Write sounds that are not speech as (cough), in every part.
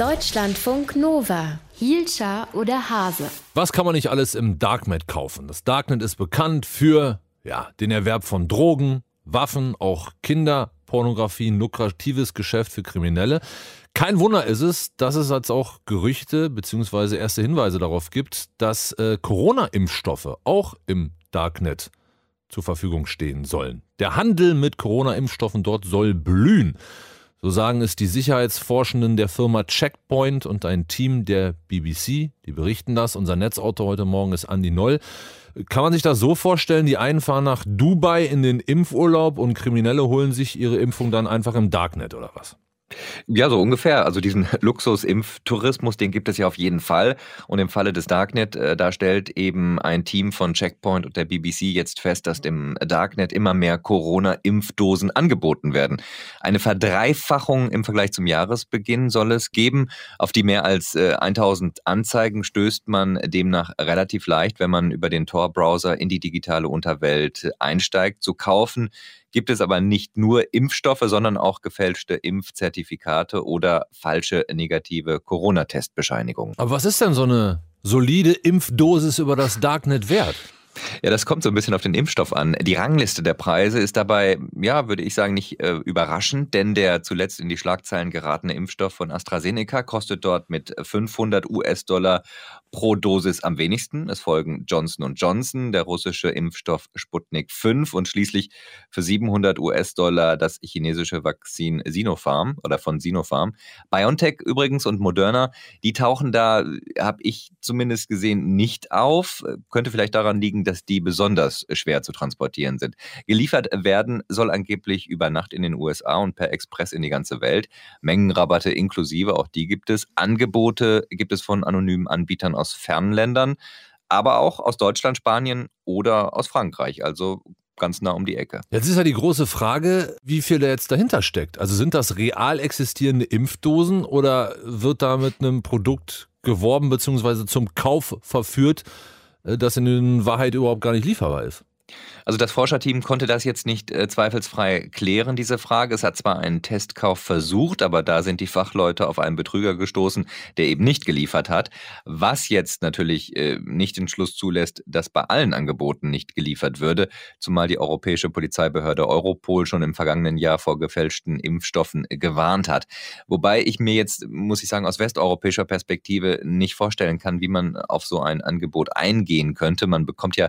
Deutschlandfunk Nova. Hielscher oder Hase? Was kann man nicht alles im Darknet kaufen? Das Darknet ist bekannt für ja, den Erwerb von Drogen, Waffen, auch Kinderpornografie, ein lukratives Geschäft für Kriminelle. Kein Wunder ist es, dass es jetzt auch Gerüchte bzw. erste Hinweise darauf gibt, dass äh, Corona-Impfstoffe auch im Darknet zur Verfügung stehen sollen. Der Handel mit Corona-Impfstoffen dort soll blühen. So sagen es die Sicherheitsforschenden der Firma Checkpoint und ein Team der BBC. Die berichten das. Unser Netzautor heute Morgen ist Andy Noll. Kann man sich das so vorstellen, die einen fahren nach Dubai in den Impfurlaub und Kriminelle holen sich ihre Impfung dann einfach im Darknet oder was? Ja, so ungefähr. Also diesen (laughs) Luxus-Impftourismus, den gibt es ja auf jeden Fall. Und im Falle des Darknet, äh, da stellt eben ein Team von Checkpoint und der BBC jetzt fest, dass dem Darknet immer mehr Corona-Impfdosen angeboten werden. Eine Verdreifachung im Vergleich zum Jahresbeginn soll es geben. Auf die mehr als äh, 1000 Anzeigen stößt man demnach relativ leicht, wenn man über den Tor-Browser in die digitale Unterwelt einsteigt. Zu kaufen gibt es aber nicht nur Impfstoffe, sondern auch gefälschte Impfzertifikate oder falsche negative Corona-Testbescheinigungen. Aber was ist denn so eine solide Impfdosis über das Darknet wert? Ja, das kommt so ein bisschen auf den Impfstoff an. Die Rangliste der Preise ist dabei, ja, würde ich sagen, nicht äh, überraschend, denn der zuletzt in die Schlagzeilen geratene Impfstoff von AstraZeneca kostet dort mit 500 US-Dollar pro Dosis am wenigsten. Es folgen Johnson Johnson, der russische Impfstoff Sputnik 5 und schließlich für 700 US-Dollar das chinesische Vakzin Sinopharm oder von Sinopharm. BioNTech übrigens und Moderna, die tauchen da, habe ich zumindest gesehen, nicht auf. Könnte vielleicht daran liegen, dass die besonders schwer zu transportieren sind. Geliefert werden soll angeblich über Nacht in den USA und per Express in die ganze Welt. Mengenrabatte inklusive, auch die gibt es. Angebote gibt es von anonymen Anbietern aus fernen Ländern, aber auch aus Deutschland, Spanien oder aus Frankreich. Also ganz nah um die Ecke. Jetzt ist ja die große Frage, wie viel da jetzt dahinter steckt. Also sind das real existierende Impfdosen oder wird da mit einem Produkt geworben bzw. zum Kauf verführt, äh, das in Wahrheit überhaupt gar nicht lieferbar ist? Also das Forscherteam konnte das jetzt nicht äh, zweifelsfrei klären, diese Frage. Es hat zwar einen Testkauf versucht, aber da sind die Fachleute auf einen Betrüger gestoßen, der eben nicht geliefert hat. Was jetzt natürlich äh, nicht den Schluss zulässt, dass bei allen Angeboten nicht geliefert würde, zumal die europäische Polizeibehörde Europol schon im vergangenen Jahr vor gefälschten Impfstoffen gewarnt hat. Wobei ich mir jetzt, muss ich sagen, aus westeuropäischer Perspektive nicht vorstellen kann, wie man auf so ein Angebot eingehen könnte. Man bekommt ja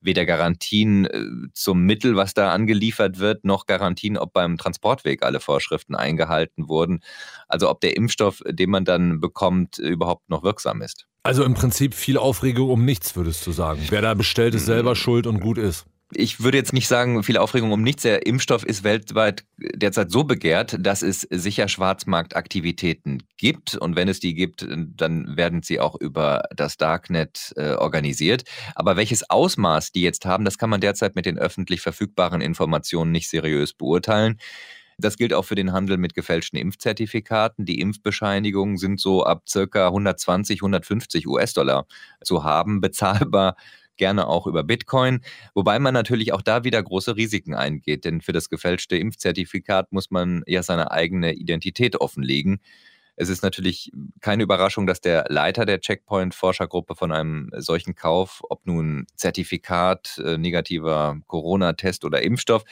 weder Garantien äh, zum Mittel, was da angeliefert wird, noch Garantien, ob beim Transportweg alle Vorschriften eingehalten wurden. Also ob der Impfstoff, den man dann bekommt, überhaupt noch wirksam ist. Also im Prinzip viel Aufregung um nichts, würdest du sagen. Wer da bestellt, ist selber mm. schuld und gut ist ich würde jetzt nicht sagen, viel Aufregung um nichts. Der Impfstoff ist weltweit derzeit so begehrt, dass es sicher Schwarzmarktaktivitäten gibt. Und wenn es die gibt, dann werden sie auch über das Darknet äh, organisiert. Aber welches Ausmaß die jetzt haben, das kann man derzeit mit den öffentlich verfügbaren Informationen nicht seriös beurteilen. Das gilt auch für den Handel mit gefälschten Impfzertifikaten. Die Impfbescheinigungen sind so ab circa 120, 150 US-Dollar zu haben, bezahlbar gerne auch über Bitcoin, wobei man natürlich auch da wieder große Risiken eingeht, denn für das gefälschte Impfzertifikat muss man ja seine eigene Identität offenlegen. Es ist natürlich keine Überraschung, dass der Leiter der Checkpoint-Forschergruppe von einem solchen Kauf, ob nun Zertifikat, äh, negativer Corona-Test oder Impfstoff,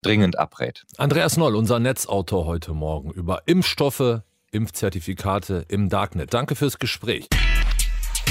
dringend abrät. Andreas Noll, unser Netzautor heute Morgen über Impfstoffe, Impfzertifikate im Darknet. Danke fürs Gespräch.